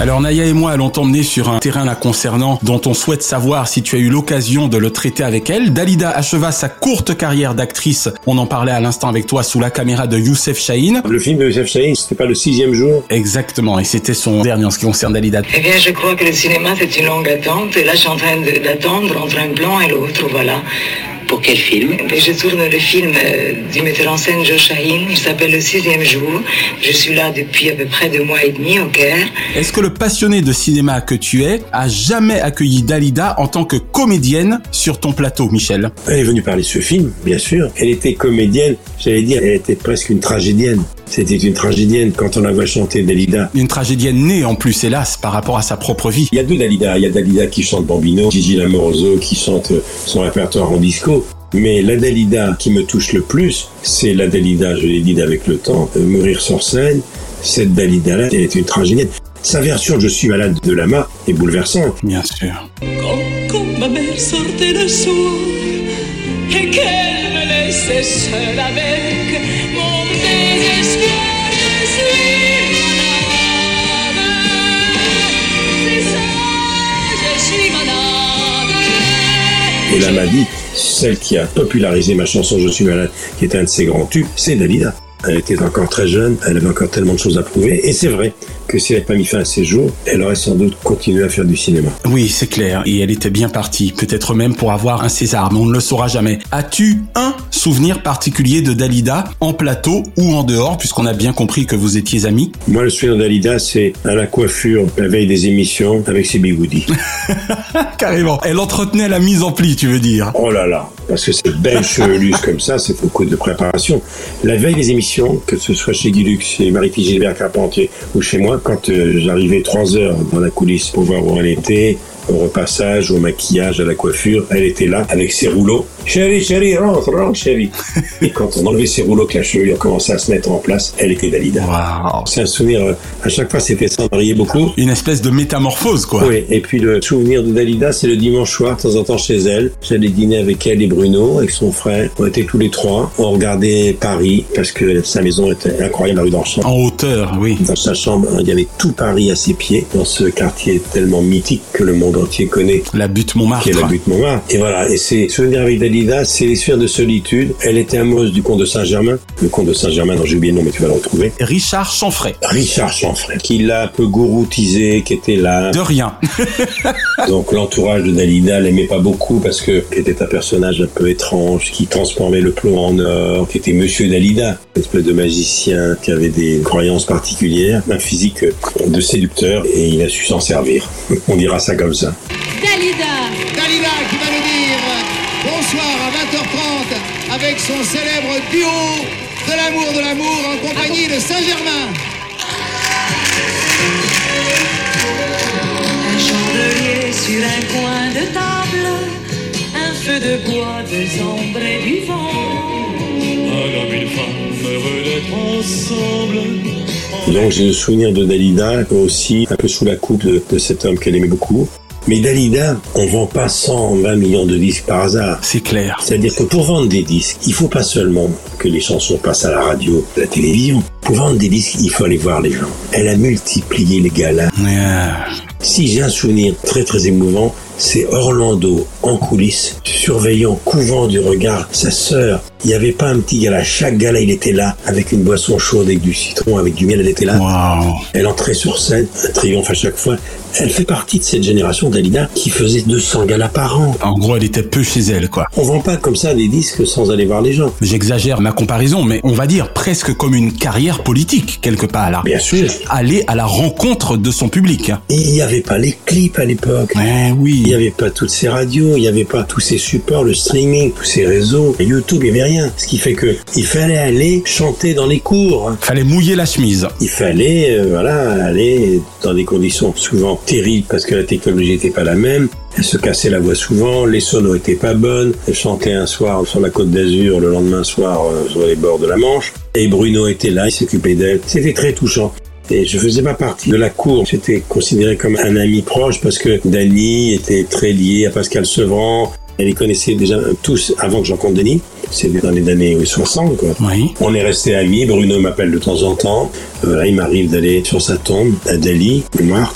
Alors Naya et moi allons t'emmener sur un terrain la concernant dont on souhaite savoir si tu as eu l'occasion de le traiter avec elle. Dalida acheva sa courte carrière d'actrice. On en parlait à l'instant avec toi sous la caméra de Youssef Chahine. Le film de Youssef Chahine, c'était pas le sixième jour Exactement, et c'était son dernier en ce qui concerne Dalida. Eh bien, je crois que le cinéma, c'est une longue attente. Et là, je suis en train d'attendre entre un plan et l'autre, voilà. Pour quel film? Je tourne le film euh, du metteur en scène Joe Shahin. Il s'appelle Le sixième jour. Je suis là depuis à peu près deux mois et demi au Caire. Est-ce que le passionné de cinéma que tu es a jamais accueilli Dalida en tant que comédienne sur ton plateau, Michel? Elle est venue parler de ce film, bien sûr. Elle était comédienne, j'allais dire, elle était presque une tragédienne. C'était une tragédienne quand on la voit chanter Dalida. Une tragédienne née en plus, hélas, par rapport à sa propre vie. Il y a deux Dalida. Il y a Dalida qui chante Bambino, Gigi Lamoroso qui chante son répertoire en disco. Mais la Dalida qui me touche le plus, c'est la Dalida, je l'ai dit avec le temps, euh, Mourir sur scène. Cette Dalida-là, elle est une tragédienne. Sa version Je suis malade de Lama est bouleversante. Bien sûr. Quand, quand ma mère sortait le soir et qu'elle me laissait seule avec mon désespoir, dit, celle qui a popularisé ma chanson Je suis malade, qui est un de ses grands tubes, c'est Dalida. Elle était encore très jeune, elle avait encore tellement de choses à prouver, et c'est vrai que si elle n'avait pas mis fin à ses jours, elle aurait sans doute continué à faire du cinéma. Oui, c'est clair, et elle était bien partie, peut-être même pour avoir un César, mais on ne le saura jamais. As-tu un souvenir particulier de Dalida, en plateau ou en dehors, puisqu'on a bien compris que vous étiez amis? Moi, le souvenir d'Alida, c'est à la coiffure, la veille des émissions, avec ses bigoudis. Carrément. Elle entretenait la mise en pli, tu veux dire Oh là là, parce que cette belle chevelure comme ça, c'est beaucoup de préparation. La veille des émissions, que ce soit chez Guilux, chez Marie-Fille Gilbert Carpentier ou chez moi, quand euh, j'arrivais trois heures dans la coulisse pour voir où elle était, au repassage, au maquillage, à la coiffure, elle était là avec ses rouleaux. Chérie, chérie, rentre, rentre, chérie. Et quand on enlevait ses rouleaux, que la chevelure commençait à se mettre en place, elle était Dalida. C'est un souvenir, euh, à chaque fois, c'était ça, on riait beaucoup. Une espèce de métamorphose, quoi. Oui, et puis le souvenir de Dalida, c'est le dimanche soir, de temps en temps chez elle. J'allais dîner avec elle et Bruno, avec son frère. On était tous les trois. On regardait Paris, parce que sa maison était incroyable, la rue d'Orchamps. En hauteur, oui. Dans sa chambre, il y avait tout Paris à ses pieds, dans ce quartier tellement mythique que le monde entier connaît. La butte Montmartre. Qui est la butte Montmartre. Et voilà, et ces souvenirs avec Dalida, c'est les souvenirs de solitude. Elle était amoureuse du comte de Saint-Germain. Le comte de Saint-Germain, dont j'ai oublié le nom, mais tu vas le retrouver. Richard Chanfray. Richard Chanfray. Qui l'a un peu gouroutisé, qui était là. De rien. Donc l'entourage de Dalida l'aimait pas beaucoup parce que était un personnage un peu étrange, qui transformait le plomb en or, qui était Monsieur Dalida, une espèce de magicien qui avait des croyances particulières, un physique de séducteur, et il a su s'en servir. On dira ça comme ça. Dalida Dalida qui va son célèbre duo de l'amour de l'amour en compagnie de Saint-Germain. Un chandelier sur un coin de table, un feu de bois, deux ombres et du vent. Un homme, une femme, heureux d'être ensemble. Donc j'ai le souvenir de Dalida aussi, un peu sous la coupe de, de cet homme qu'elle aimait beaucoup. Mais Dalida, on vend pas 120 millions de disques par hasard. C'est clair. C'est-à-dire que pour vendre des disques, il faut pas seulement que les chansons passent à la radio, à la télévision. Pour vendre des disques, il faut aller voir les gens. Elle a multiplié les galas. Si j'ai un souvenir très très émouvant, c'est Orlando en coulisses, surveillant, couvant du regard sa sœur. Il n'y avait pas un petit gala. Chaque gala, il était là, avec une boisson chaude, avec du citron, avec du miel, elle était là. Elle entrait sur scène, un triomphe à chaque fois. Elle fait partie de cette génération d'Alida qui faisait 200 galas par an. En gros, elle était peu chez elle, quoi. On vend pas comme ça des disques sans aller voir les gens. J'exagère ma comparaison, mais on va dire presque comme une carrière politique, quelque part, là. Bien sûr. Aller à la rencontre de son public. il n'y avait pas les clips à l'époque. Eh oui. Il n'y avait pas toutes ces radios, il n'y avait pas tous ces supports, le streaming, tous ces réseaux, YouTube, il n'y avait rien. Ce qui fait que il fallait aller chanter dans les cours. Fallait mouiller la chemise. Il fallait, euh, voilà, aller dans des conditions souvent terribles parce que la technologie n'était pas la même. Elle se cassait la voix souvent, les sonos étaient pas bonnes. Elle chantait un soir sur la côte d'Azur, le lendemain soir euh, sur les bords de la Manche. Et Bruno était là, il s'occupait d'elle. C'était très touchant. Et je faisais pas partie de la cour. J'étais considéré comme un ami proche parce que Dany était très lié à Pascal Sevran. Elle les connaissait déjà tous avant que j'en rencontre Denis. C'était dans les années 60, quoi. Oui. On est resté amis. Bruno m'appelle de temps en temps. Euh, il m'arrive d'aller sur sa tombe à Dali.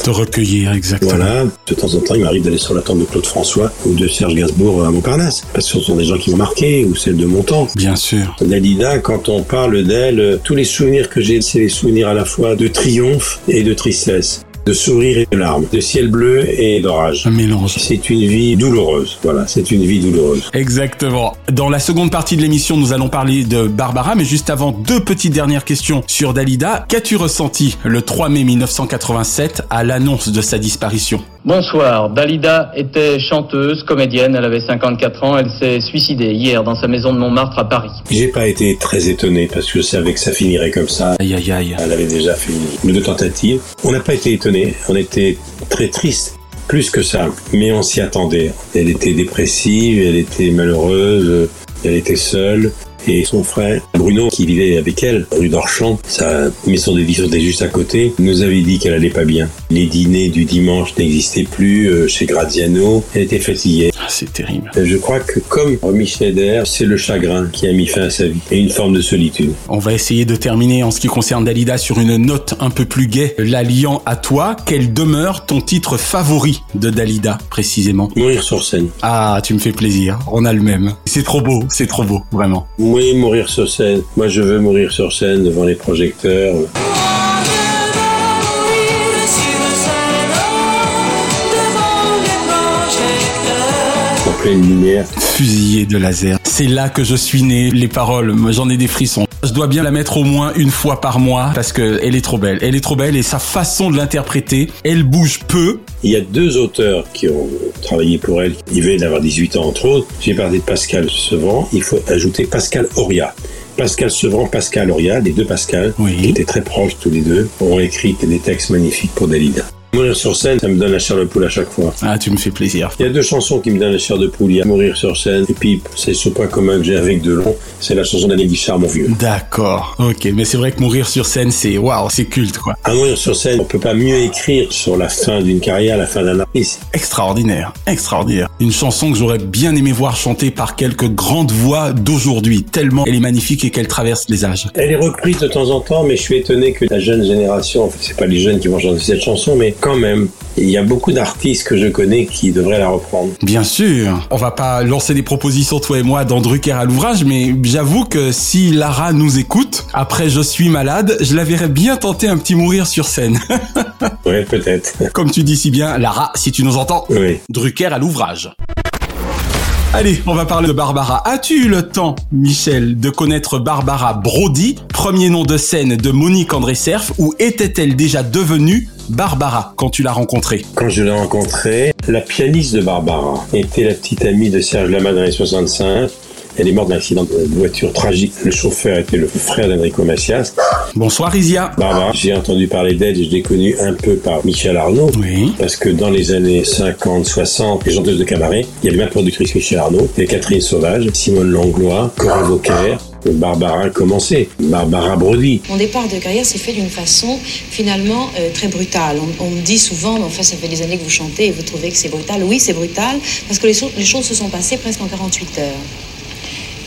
Te recueillir, exactement. Voilà. De temps en temps, il m'arrive d'aller sur la tombe de Claude François ou de Serge Gainsbourg à Montparnasse. Parce que ce sont des gens qui m'ont marqué, ou celle de mon temps. Bien sûr. Dalida, quand on parle d'elle, euh, tous les souvenirs que j'ai, c'est les souvenirs à la fois de triomphe et de tristesse. De sourire et de larmes, de ciel bleu et d'orage. Un mélange. C'est une vie douloureuse. Voilà, c'est une vie douloureuse. Exactement. Dans la seconde partie de l'émission, nous allons parler de Barbara, mais juste avant, deux petites dernières questions sur Dalida. Qu'as-tu ressenti le 3 mai 1987 à l'annonce de sa disparition? Bonsoir. Dalida était chanteuse, comédienne. Elle avait 54 ans. Elle s'est suicidée hier dans sa maison de Montmartre à Paris. J'ai pas été très étonné parce que je savais que ça finirait comme ça. Aïe aïe aïe. Elle avait déjà fait une deux tentatives. On n'a pas été étonné. On était très triste. Plus que ça. Mais on s'y attendait. Elle était dépressive, elle était malheureuse, elle était seule. Et son frère, Bruno, qui vivait avec elle, rue d'Orchamps, sa maison de vie était juste à côté, nous avait dit qu'elle allait pas bien. Les dîners du dimanche n'existaient plus euh, chez Graziano. Elle était fatiguée. Ah, c'est terrible. Je crois que comme Romy Schneider, c'est le chagrin qui a mis fin à sa vie et une forme de solitude. On va essayer de terminer en ce qui concerne Dalida sur une note un peu plus gaie. La liant à toi, quel demeure ton titre favori de Dalida, précisément? Mourir sur scène. Ah, tu me fais plaisir. On a le même. C'est trop beau, c'est trop beau, vraiment. Oui, mourir sur scène. Moi, je veux mourir sur scène devant les projecteurs. En pleine lumière. Fusillé de laser. C'est là que je suis né. Les paroles, j'en ai des frissons. Je dois bien la mettre au moins une fois par mois parce que elle est trop belle. Elle est trop belle et sa façon de l'interpréter, elle bouge peu. Il y a deux auteurs qui ont travaillé pour elle. Ils viennent d'avoir 18 ans entre autres. J'ai parlé de Pascal Sevran. Il faut ajouter Pascal Auria Pascal Sevran, Pascal Auria, les deux Pascal, qui étaient très proches tous les deux, ont écrit des textes magnifiques pour Dalida. Mourir sur scène, ça me donne la chair de poule à chaque fois. Ah, tu me fais plaisir. Il y a deux chansons qui me donnent la chair de poule. Il y a Mourir sur scène, et puis c'est ce point commun que j'ai avec Delon, c'est la chanson d'Annie Guichard, mon vieux. D'accord. Ok, mais c'est vrai que mourir sur scène, c'est waouh, c'est culte quoi. À mourir sur scène, on peut pas mieux écrire sur la fin d'une carrière, la fin d'un artiste. Extraordinaire, extraordinaire. Une chanson que j'aurais bien aimé voir chanter par quelques grandes voix d'aujourd'hui, tellement elle est magnifique et qu'elle traverse les âges. Elle est reprise de temps en temps, mais je suis étonné que la jeune génération, en fait, c'est pas les jeunes qui vont chanter cette chanson, mais quand même, il y a beaucoup d'artistes que je connais qui devraient la reprendre. Bien sûr. On va pas lancer des propositions, toi et moi, dans Drucker à l'ouvrage, mais j'avoue que si Lara nous écoute, après Je suis malade, je la verrais bien tenter un petit mourir sur scène. ouais, peut-être. Comme tu dis si bien, Lara, si tu nous entends, oui. Drucker à l'ouvrage. Allez, on va parler de Barbara. As-tu eu le temps, Michel, de connaître Barbara Brody, premier nom de scène de Monique André Cerf, ou était-elle déjà devenue Barbara quand tu l'as rencontrée? Quand je l'ai rencontrée, la pianiste de Barbara était la petite amie de Serge Lama dans les 65. Elle est morte d'un accident de voiture tragique. Le chauffeur était le frère d'Enrico Macias. Bonsoir Isia. Barbara, j'ai entendu parler d'elle et je l'ai connue un peu par Michel Arnaud. Oui. Parce que dans les années 50, 60, les chanteuses de cabaret, il y avait ma productrice Michel Arnaud, et Catherine Sauvage, Simone Langlois, Cora Vauquer, Barbara a commencé, Barbara Brody. Mon départ de carrière s'est fait d'une façon finalement euh, très brutale. On, on, me dit souvent, mais enfin ça fait des années que vous chantez et vous trouvez que c'est brutal. Oui, c'est brutal parce que les, les, choses se sont passées presque en 48 heures.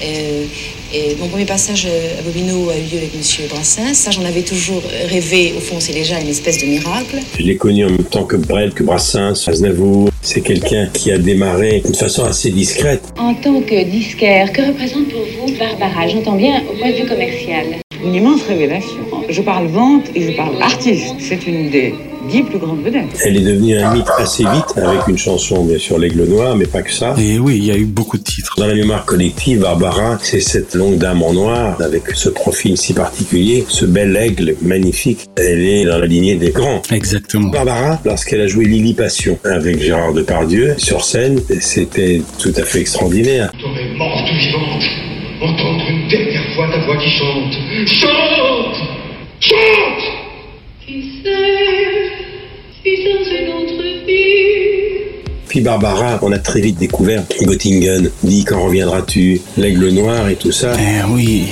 Euh, et mon premier passage à Bobino a eu lieu avec M. Brassens. Ça, j'en avais toujours rêvé. Au fond, c'est déjà une espèce de miracle. Je l'ai connu en même temps que Brel, que Brassens, Aznavour. C'est quelqu'un qui a démarré d'une façon assez discrète. En tant que disquaire, que représente pour vous Barbara? J'entends bien au point de vue commercial. Une immense révélation. Je parle vente et je parle artiste. C'est une des dix plus vedettes. Elle est devenue un mythe assez vite avec une chanson, bien sûr, L'Aigle Noir, mais pas que ça. Et oui, il y a eu beaucoup de titres. Dans la mémoire collective, Barbara, c'est cette longue dame en noir avec ce profil si particulier, ce bel aigle magnifique. Elle est dans la lignée des grands. Exactement. Barbara, lorsqu'elle a joué Lily Passion avec Gérard Depardieu sur scène, c'était tout à fait extraordinaire. T'aurais morte ou vivante, entendre une dernière fois ta voix qui chante. Chante Chante Qui sait? Puis Barbara, on a très vite découvert Göttingen, dit quand reviendras-tu, l'aigle noir et tout ça. Eh oui.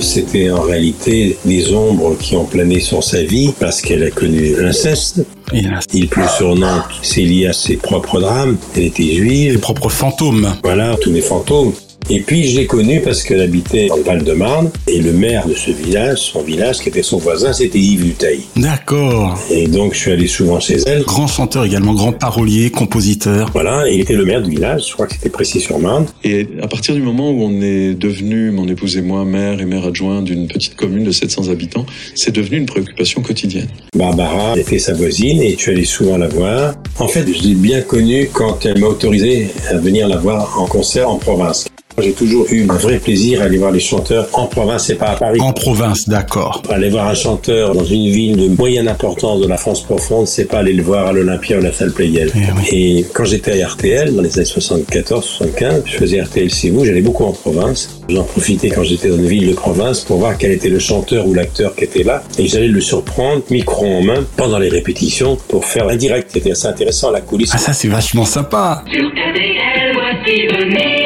C'était en réalité des ombres qui ont plané sur sa vie parce qu'elle a connu l'inceste. Il pleut sur Nantes, c'est lié à ses propres drames. Elle était juive. Ses propres fantômes. Voilà, tous les fantômes. Et puis je l'ai connue parce qu'elle habitait dans le Val-de-Marne et le maire de ce village, son village qui était son voisin, c'était Yves Dutaille. D'accord. Et donc je suis allé souvent chez elle. Grand chanteur également, grand parolier, compositeur. Voilà, et il était le maire du village, je crois que c'était Précis-sur-Marne. Et à partir du moment où on est devenu, mon épouse et moi, maire et maire adjoint d'une petite commune de 700 habitants, c'est devenu une préoccupation quotidienne. Barbara était sa voisine et je suis allé souvent la voir. En fait, je l'ai bien connue quand elle m'a autorisé à venir la voir en concert en province. J'ai toujours eu un vrai plaisir à aller voir les chanteurs en province et pas à Paris. En province, d'accord. Aller voir un chanteur dans une ville de moyenne importance de la France profonde, c'est pas aller le voir à l'Olympia ou à la salle Playel. Eh oui. Et quand j'étais à RTL, dans les années 74-75, je faisais RTL C'est vous, j'allais beaucoup en province. J'en profitais quand j'étais dans une ville de province pour voir quel était le chanteur ou l'acteur qui était là. Et j'allais le surprendre, micro en main, pendant les répétitions, pour faire un direct. C'était assez intéressant, la coulisse. Ah ça c'est vachement sympa. Sur RTL, voici venir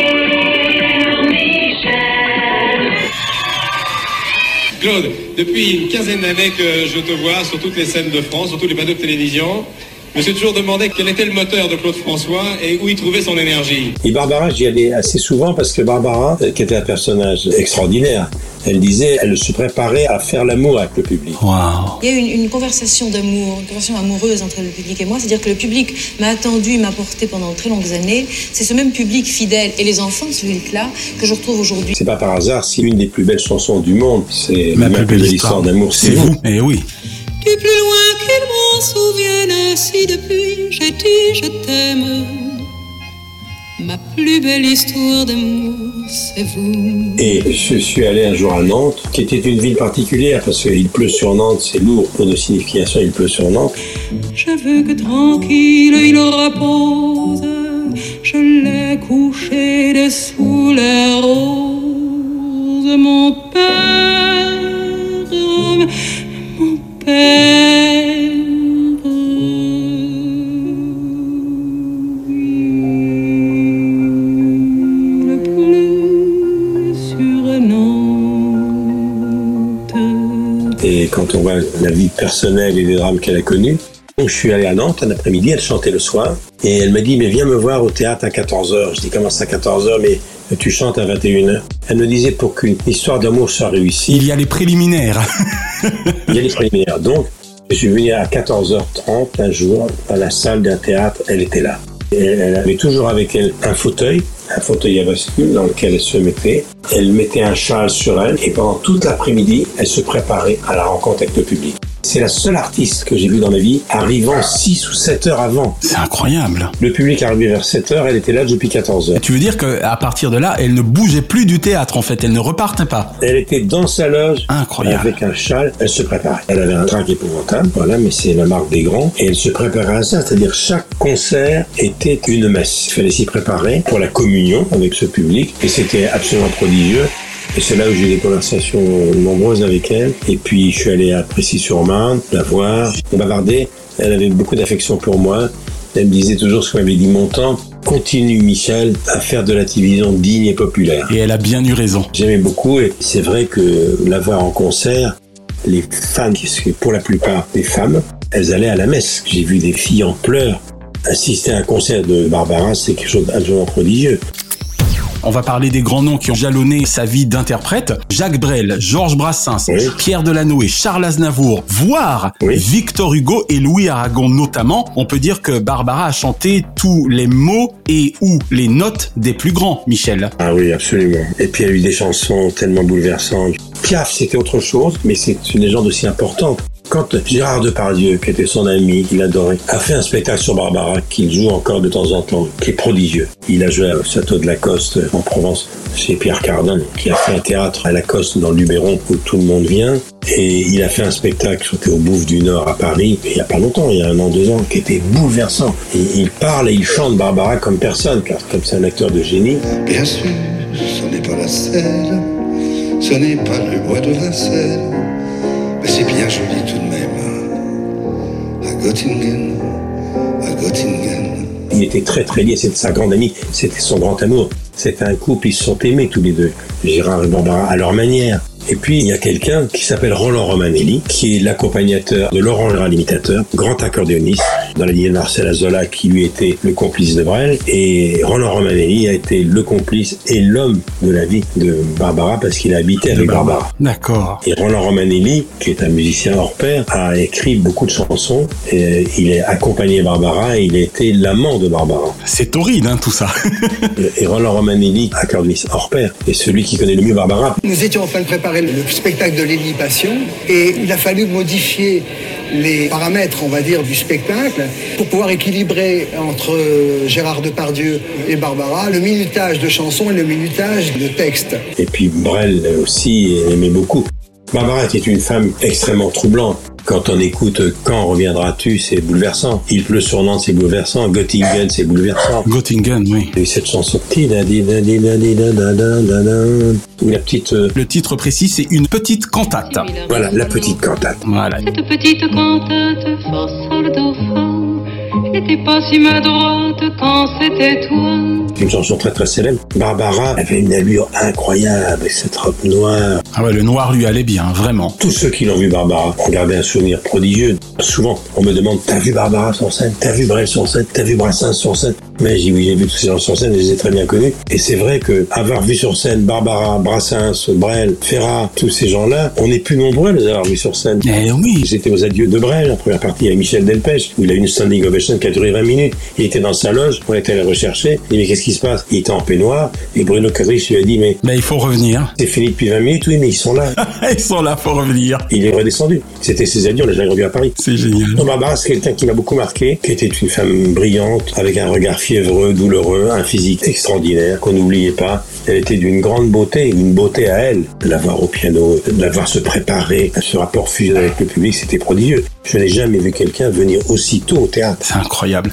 Claude, depuis une quinzaine d'années que je te vois sur toutes les scènes de France, sur tous les plateaux de télévision, je me suis toujours demandé quel était le moteur de Claude François et où il trouvait son énergie. Et Barbara, j'y allais assez souvent parce que Barbara, qui était un personnage extraordinaire, elle disait, elle se préparait à faire l'amour avec le public. Wow. Il y a eu une, une conversation d'amour, une conversation amoureuse entre le public et moi. C'est-à-dire que le public m'a attendu, m'a porté pendant très longues années. C'est ce même public fidèle et les enfants de ce public-là que je retrouve aujourd'hui. C'est pas par hasard si une des plus belles chansons du monde, c'est Ma Ma plus belle histoire histoire d'amour, C'est vous. Eh oui. Plus loin qu'il m'en souvienne, si depuis j'ai dit je t'aime, ma plus belle histoire d'amour, c'est vous. Et je suis allé un jour à Nantes, qui était une ville particulière, parce qu'il pleut sur Nantes, c'est lourd pour de signification, il pleut sur Nantes. Je veux que tranquille il repose. Je l'ai couché dessous les roses, mon père, Et quand on voit la vie personnelle et les drames qu'elle a connus, je suis allé à Nantes un après-midi, elle chantait le soir, et elle m'a dit, mais viens me voir au théâtre à 14h. Je dis, comment ça à 14h, mais tu chantes à 21h. Elle me disait, pour qu'une histoire d'amour soit réussie, Il y a les préliminaires. il y a des préliminaires. Donc, je suis venu à 14h30 un jour à la salle d'un théâtre, elle était là. Et elle avait toujours avec elle un fauteuil, un fauteuil à bascule dans lequel elle se mettait. Elle mettait un châle sur elle et pendant toute l'après-midi, elle se préparait à la rencontre avec le public. C'est la seule artiste que j'ai vue dans ma vie arrivant 6 ou 7 heures avant. C'est incroyable. Le public arrivait vers 7 heures, elle était là depuis 14 heures. Tu veux dire qu'à partir de là, elle ne bougeait plus du théâtre en fait, elle ne repartait pas. Elle était dans sa loge Incroyable. avec un châle, elle se préparait. Elle avait un trac épouvantable, voilà, mais c'est la marque des grands. Et elle se préparait à ça, c'est-à-dire chaque concert était une messe. Il fallait s'y préparer pour la communion avec ce public et c'était absolument prodigieux. Et c'est là où j'ai eu des conversations nombreuses avec elle. Et puis je suis allé à Précy-sur-Marne, la voir, on bavardait. Elle avait beaucoup d'affection pour moi. Elle me disait toujours ce qu'on m'avait dit mon temps. Continue Michel à faire de la télévision digne et populaire. Et elle a bien eu raison. J'aimais beaucoup et c'est vrai que la voir en concert, les fans, qui sont pour la plupart des femmes, elles allaient à la messe. J'ai vu des filles en pleurs assister à un concert de Barbara, c'est quelque chose d'absolument prodigieux. On va parler des grands noms qui ont jalonné sa vie d'interprète. Jacques Brel, Georges Brassens, Pierre Delanoë, Charles Aznavour, voire Victor Hugo et Louis Aragon notamment. On peut dire que Barbara a chanté tous les mots et ou les notes des plus grands, Michel. Ah oui, absolument. Et puis il y a eu des chansons tellement bouleversantes. Piaf, c'était autre chose, mais c'est une légende aussi importante. Quand Gérard Depardieu, qui était son ami, qu'il adorait, a fait un spectacle sur Barbara qu'il joue encore de temps en temps, qui est prodigieux. Il a joué au château de Lacoste en Provence chez Pierre Cardin, qui a fait un théâtre à Lacoste dans le Luberon où tout le monde vient. Et il a fait un spectacle, au Bouffe du Nord à Paris, il y a pas longtemps, il y a un an, deux ans, qui était bouleversant. Il parle et il chante Barbara comme personne, car comme c'est un acteur de génie. Bien sûr, ce n'est pas la selle, ce n'est pas le bois de Vincennes, mais c'est bien joli Göttingen, à Göttingen. Il était très très lié, c'était sa grande amie, c'était son grand amour. C'était un couple, ils se sont aimés tous les deux, Gérard et Barbara, à leur manière. Et puis, il y a quelqu'un qui s'appelle Roland Romanelli, qui est l'accompagnateur de Laurent Gérard l'imitateur, grand accordéoniste, dans la lignée de Marcel Azola, qui lui était le complice de Brel. Et Roland Romanelli a été le complice et l'homme de la vie de Barbara, parce qu'il a habité avec Barbara. D'accord. Et Roland Romanelli, qui est un musicien hors pair, a écrit beaucoup de chansons. Et il a accompagné Barbara et il a été l'amant de Barbara. C'est horrible, hein, tout ça. et Roland Romanelli, accordéoniste hors pair, est celui qui connaît le mieux Barbara. Nous étions en train de préparer le spectacle de Lily Passion et il a fallu modifier les paramètres, on va dire, du spectacle pour pouvoir équilibrer entre Gérard Depardieu et Barbara le minutage de chansons et le minutage de textes. Et puis Brel aussi aimait beaucoup. Barbara était une femme extrêmement troublante. Quand on écoute Quand reviendras-tu, c'est bouleversant. Il pleut sur Nantes, c'est bouleversant. Göttingen, c'est bouleversant. Göttingen, oui. Et cette chanson, où la petite. euh, Le titre précis, c'est une petite cantate. Voilà, la petite cantate. Voilà. Cette petite cantate, do fa, n'était pas si main droite quand c'était toi. Une chanson très très célèbre. Barbara avait une allure incroyable avec cette robe noire. Ah ouais, le noir lui allait bien, vraiment. Tous ceux qui l'ont vu Barbara ont gardé un souvenir prodigieux. Souvent, on me demande T'as vu Barbara sur scène? T'as vu Brel sur scène? T'as vu Brassens sur scène? Mais j'ai oui, j'ai vu tous ces gens sur scène et je les ai très bien connus. Et c'est vrai que avoir vu sur scène Barbara, Brassens, Brel, Ferrat, tous ces gens-là, on n'est plus nombreux à les avoir vus sur scène. Eh oui J'étais aux adieux de Brel, la première partie avec Michel Delpech, où il a eu une standing ovation qui a duré 20 minutes. Il était dans sa loge, on était allé rechercher. Il dit Mais qu'est-ce qui se passe? Il était en peignoir et Bruno Cadrich lui a dit Mais Mais il faut revenir. c'est fini depuis 20 minutes, oui, mais ils sont là. Ils sont là pour revenir. Il est redescendu. C'était ses adieux, on l'a jamais revu à Paris. C'est génial. C'est quelqu'un qui m'a beaucoup marqué, qui était une femme brillante, avec un regard fiévreux, douloureux, un physique extraordinaire qu'on n'oubliait pas. Elle était d'une grande beauté, une beauté à elle. L'avoir au piano, l'avoir se préparer, ce rapport fusion avec le public, c'était prodigieux. Je n'ai jamais vu quelqu'un venir aussitôt au théâtre. C'est incroyable.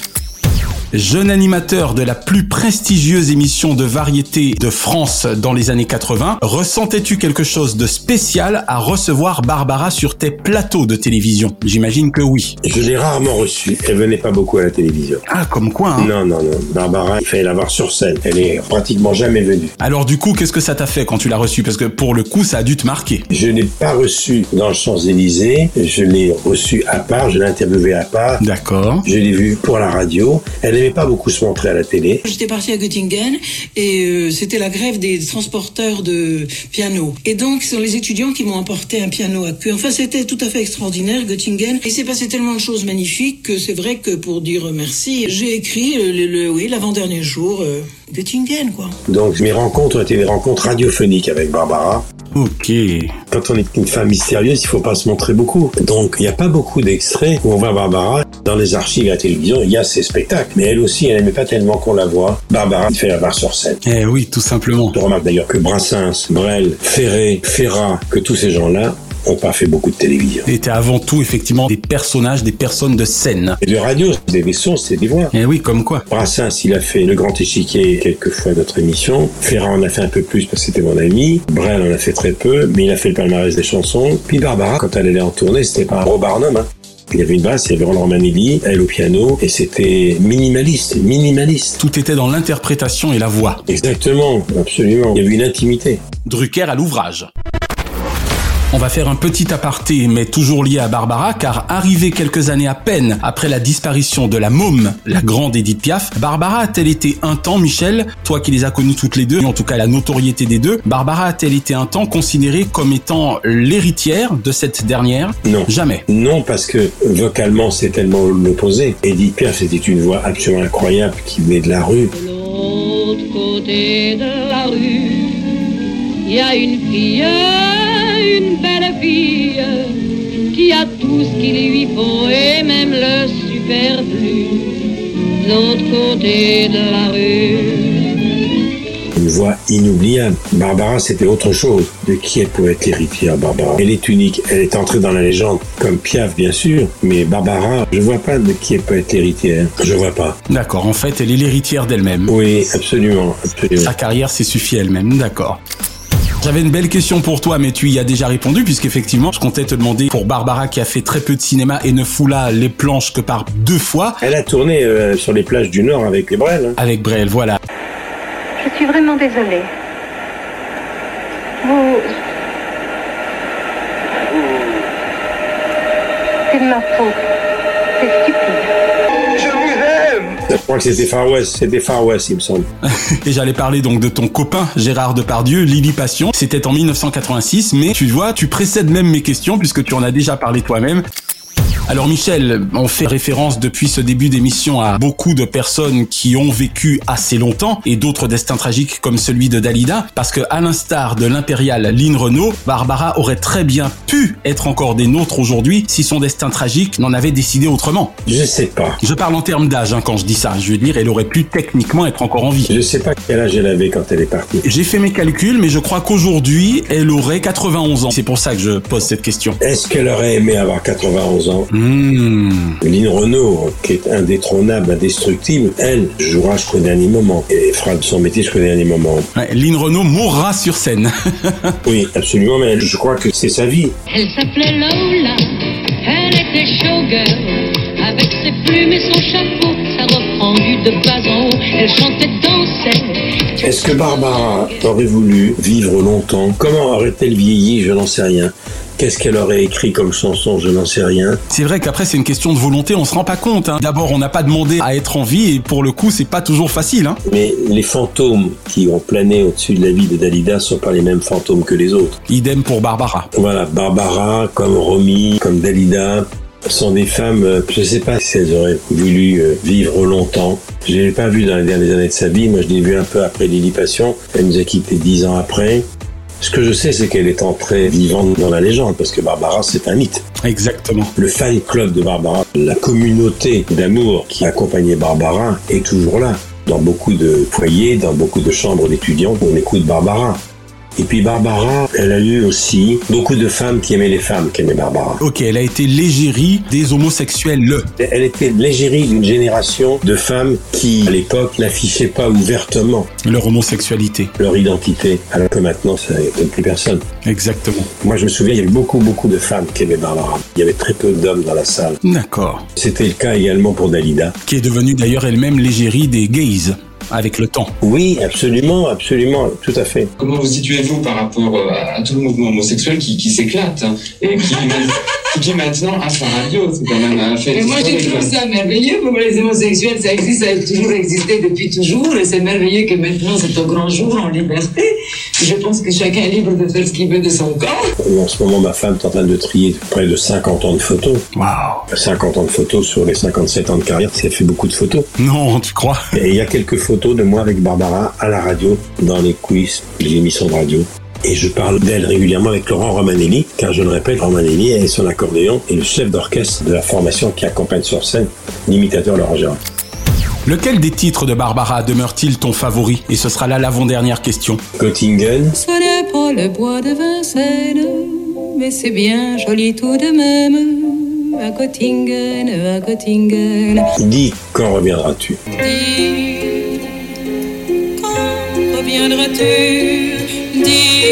Jeune animateur de la plus prestigieuse émission de variété de France dans les années 80, ressentais-tu quelque chose de spécial à recevoir Barbara sur tes plateaux de télévision? J'imagine que oui. Je l'ai rarement reçue. Elle venait pas beaucoup à la télévision. Ah, comme quoi hein Non, non, non. Barbara, il fallait la voir sur scène. Elle est pratiquement jamais venue. Alors du coup, qu'est-ce que ça t'a fait quand tu l'as reçue? Parce que pour le coup, ça a dû te marquer. Je n'ai pas reçu dans le Champs-Élysées. Je l'ai reçue à part. Je l'ai interviewée à part. D'accord. Je l'ai vue pour la radio. Elle pas beaucoup se montrer à la télé. J'étais partie à Göttingen et euh, c'était la grève des transporteurs de piano. Et donc, ce sont les étudiants qui m'ont apporté un piano à queue. Enfin, c'était tout à fait extraordinaire, Göttingen. Il s'est passé tellement de choses magnifiques que c'est vrai que pour dire merci, j'ai écrit le- le- oui, l'avant-dernier jour, euh, Göttingen, quoi. Donc mes rencontres étaient des rencontres radiophoniques avec Barbara. Ok. Quand on est une femme mystérieuse, il faut pas se montrer beaucoup. Donc il n'y a pas beaucoup d'extraits où on voit Barbara. Dans les archives à la télévision, il y a ses spectacles. Mais elle aussi, elle n'aimait pas tellement qu'on la voit. Barbara, fait la voir sur scène. Eh oui, tout simplement. Je remarque d'ailleurs que Brassens, Brel, Ferré, Ferrat, que tous ces gens-là ont pas fait beaucoup de télévision. Était avant tout effectivement des personnages, des personnes de scène. Et de radio, des sons, c'est des voix. Eh oui, comme quoi. Brassens, il a fait Le Grand Échiquier quelques fois notre émission. Ferrand en a fait un peu plus parce que c'était mon ami. Brel en a fait très peu, mais il a fait le palmarès des chansons. Puis Barbara, quand elle allait en tournée, c'était pas un gros barnum. Hein. Il y avait une basse, il y avait Roland Manelli, elle au piano, et c'était minimaliste, minimaliste. Tout était dans l'interprétation et la voix. Exactement, absolument. Il y avait une intimité. Drucker à l'ouvrage. On va faire un petit aparté, mais toujours lié à Barbara, car arrivée quelques années à peine après la disparition de la môme, la grande Edith Piaf, Barbara a-t-elle été un temps, Michel, toi qui les as connues toutes les deux, en tout cas la notoriété des deux, Barbara a-t-elle été un temps considérée comme étant l'héritière de cette dernière? Non. Jamais. Non, parce que vocalement, c'est tellement l'opposé. Edith Piaf, c'était une voix absolument incroyable qui venait de la rue. l'autre côté de la rue, il y a une fille, une belle fille, qui a tout ce qu'il lui faut et même le superflu. De l'autre côté de la rue. Une voix inoubliable. Barbara, c'était autre chose. De qui elle pouvait être l'héritière, Barbara? Elle est unique. Elle est entrée dans la légende, comme Piaf, bien sûr. Mais Barbara, je vois pas de qui elle peut être l'héritière. Je vois pas. D'accord, en fait, elle est l'héritière d'elle-même. Oui, absolument, absolument. Sa carrière s'est suffi elle-même, d'accord. J'avais une belle question pour toi, mais tu y as déjà répondu, puisqu'effectivement, je comptais te demander pour Barbara qui a fait très peu de cinéma et ne fout là les planches que par deux fois. Elle a tourné euh, sur les plages du Nord avec les Brel. hein. Avec Brel, voilà. Je suis vraiment désolée. Vous... C'est de ma faute. Je crois que c'était Far West. C'était Far West, il me semble. Et j'allais parler donc de ton copain Gérard Depardieu, Lily Passion. C'était en 1986, mais tu vois, tu précèdes même mes questions puisque tu en as déjà parlé toi-même. Alors Michel, on fait référence depuis ce début d'émission à beaucoup de personnes qui ont vécu assez longtemps et d'autres destins tragiques comme celui de Dalida, parce que à l'instar de l'impériale Lynn Renault, Barbara aurait très bien pu être encore des nôtres aujourd'hui si son destin tragique n'en avait décidé autrement. Je sais pas. Je parle en termes d'âge hein, quand je dis ça. Je veux dire, elle aurait pu techniquement être encore en vie. Je sais pas quel âge elle avait quand elle est partie. J'ai fait mes calculs, mais je crois qu'aujourd'hui, elle aurait 91 ans. C'est pour ça que je pose cette question. Est-ce qu'elle aurait aimé avoir 91 ans? Hmm. Lynn Renault, qui est indétrônable, indestructible, elle jouera jusqu'au dernier moment et fera de son métier jusqu'au dernier moment. Ouais, Lynn Renault mourra sur scène. Oui, absolument, mais je crois que c'est sa vie. Elle s'appelait Lola, elle était showgirl, avec ses plumes et son chapeau, sa robe fendue de bas en haut, elle chantait, dansait. Est-ce que Barbara aurait voulu vivre longtemps? Comment aurait-elle vieilli? Je n'en sais rien. Qu'est-ce qu'elle aurait écrit comme chanson Je n'en sais rien. C'est vrai qu'après c'est une question de volonté, on se rend pas compte. hein. D'abord, on n'a pas demandé à être en vie et pour le coup, c'est pas toujours facile. Hein. Mais les fantômes qui ont plané au-dessus de la vie de Dalida sont pas les mêmes fantômes que les autres. Idem pour Barbara. Voilà, Barbara, comme Romy, comme Dalida, sont des femmes, euh, je sais pas si elles auraient voulu euh, vivre longtemps. Je l'ai pas vu dans les dernières années de sa vie. Moi, je l'ai vu un peu après Lily Passion. Elle nous a quittés dix ans après. Ce que je sais, c'est qu'elle est entrée vivante dans la légende, parce que Barbara, c'est un mythe. Exactement. Le fan club de Barbara, la communauté d'amour qui accompagnait Barbara est toujours là. Dans beaucoup de foyers, dans beaucoup de chambres d'étudiants, on écoute Barbara. Et puis Barbara, elle a eu aussi beaucoup de femmes qui aimaient les femmes qui aimaient Barbara. Ok, elle a été l'égérie des homosexuels. Le. Elle était l'égérie d'une génération de femmes qui, à l'époque, n'affichaient pas ouvertement leur homosexualité, leur identité, alors que maintenant, ça n'aime plus personne. Exactement. Moi, je me souviens, il y avait beaucoup, beaucoup de femmes qui aimaient Barbara. Il y avait très peu d'hommes dans la salle. D'accord. C'était le cas également pour Dalida. Qui est devenue d'ailleurs elle-même l'égérie des gays avec le temps. Oui, absolument, absolument, tout à fait. Comment vous situez-vous par rapport euh, à tout le mouvement homosexuel qui, qui s'éclate hein, et qui, qui maintenant a sa radio C'est quand même un fait. Mais moi, je trouve ça merveilleux pour les homosexuels. Ça existe, ça a toujours existé depuis toujours. Et c'est merveilleux que maintenant, c'est au grand jour en liberté. Je pense que chacun est libre de faire ce qu'il veut de son corps. En ce moment, ma femme est en train de trier près de 50 ans de photos. Waouh 50 ans de photos sur les 57 ans de carrière, ça fait beaucoup de photos. Non, tu crois? Et il y a quelques photos de moi avec Barbara à la radio, dans les quiz, les émissions de radio. Et je parle d'elle régulièrement avec Laurent Romanelli, car je le répète, Romanelli est son accordéon et le chef d'orchestre de la formation qui accompagne sur scène l'imitateur Laurent Gérard. Lequel des titres de Barbara demeure-t-il ton favori? Et ce sera là l'avant-dernière question. Göttingen. Ce n'est pas le bois de Vincennes, mais c'est bien joli tout de même. À Göttingen, à Göttingen. Dis, quand reviendras-tu? Dis, quand reviendras-tu? Dis,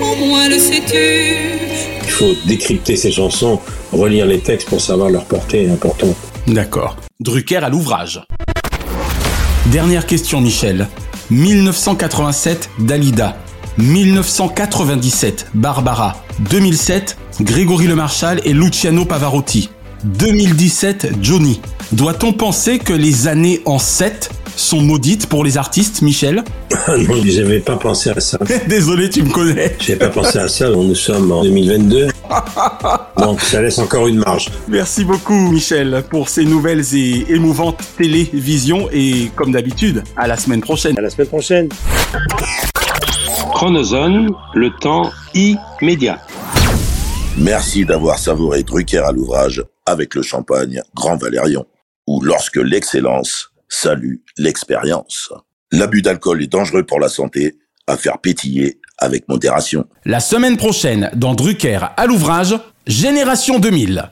au moins le sais-tu? Il faut décrypter ces chansons, relire les textes pour savoir leur portée importante. D'accord. Drucker à l'ouvrage. Dernière question, Michel. 1987, Dalida. 1997, Barbara. 2007, Grégory Lemarchal et Luciano Pavarotti. 2017, Johnny. Doit-on penser que les années en 7 sont maudites pour les artistes, Michel Non, j'avais pas pensé à ça. Désolé, tu me connais. J'ai pas pensé à ça. Nous sommes en 2022. Donc ça laisse encore une marge. Merci beaucoup, Michel, pour ces nouvelles et émouvantes télévisions. Et comme d'habitude, à la semaine prochaine. À la semaine prochaine. Chronozone, le temps immédiat. Merci d'avoir savouré Drucker à l'ouvrage avec le champagne Grand Valérion, ou lorsque l'excellence salue l'expérience. L'abus d'alcool est dangereux pour la santé, à faire pétiller avec modération. La semaine prochaine, dans Drucker à l'ouvrage, Génération 2000.